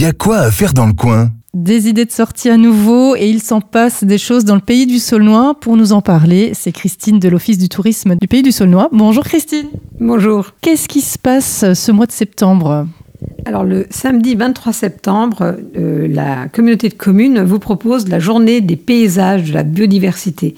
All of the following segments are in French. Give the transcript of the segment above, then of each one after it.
y a quoi à faire dans le coin Des idées de sortie à nouveau et il s'en passe des choses dans le pays du Saulnois. Pour nous en parler, c'est Christine de l'Office du tourisme du pays du Saulnois. Bonjour Christine. Bonjour. Qu'est-ce qui se passe ce mois de septembre Alors le samedi 23 septembre, euh, la communauté de communes vous propose la journée des paysages de la biodiversité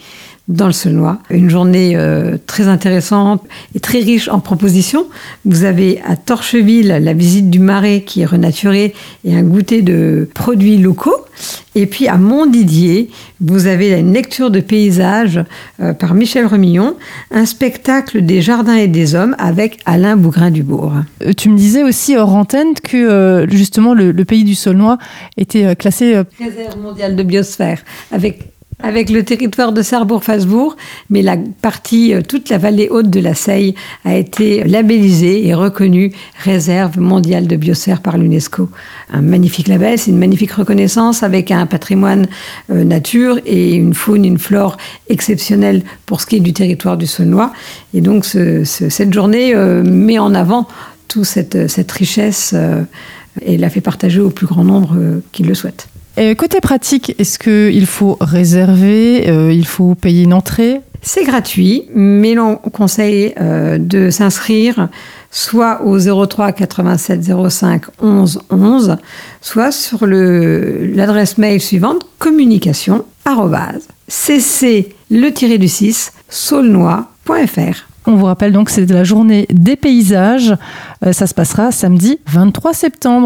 dans le Saulnois. Une journée euh, très intéressante et très riche en propositions. Vous avez à Torcheville la visite du marais qui est renaturé et un goûter de produits locaux. Et puis à Montdidier, vous avez une lecture de paysages euh, par Michel Remillon, un spectacle des jardins et des hommes avec Alain Bougrain-Dubourg. Euh, Tu me disais aussi hors antenne que justement le, le pays du Saulnois était classé Réserve mondiale de biosphère avec avec le territoire de Sarrebourg-Fasbourg, mais la partie, euh, toute la vallée haute de la Seille a été labellisée et reconnue réserve mondiale de biosphère par l'UNESCO. Un magnifique label, c'est une magnifique reconnaissance avec un patrimoine euh, nature et une faune, une flore exceptionnelle pour ce qui est du territoire du Saulnois. Et donc ce- ce- cette journée euh, met en avant toute cette, cette richesse euh, et la fait partager au plus grand nombre euh, qui le souhaitent. Et côté pratique, est-ce qu'il faut réserver, euh, il faut payer une entrée? C'est gratuit, mais l'on conseille euh, de s'inscrire soit au 03 87 05 11 11, soit sur l'adresse mail suivante communication arrobase cc le du 6 saulnois.fr. On vous rappelle donc que c'est de la journée des paysages. Euh, ça se passera samedi 23 septembre.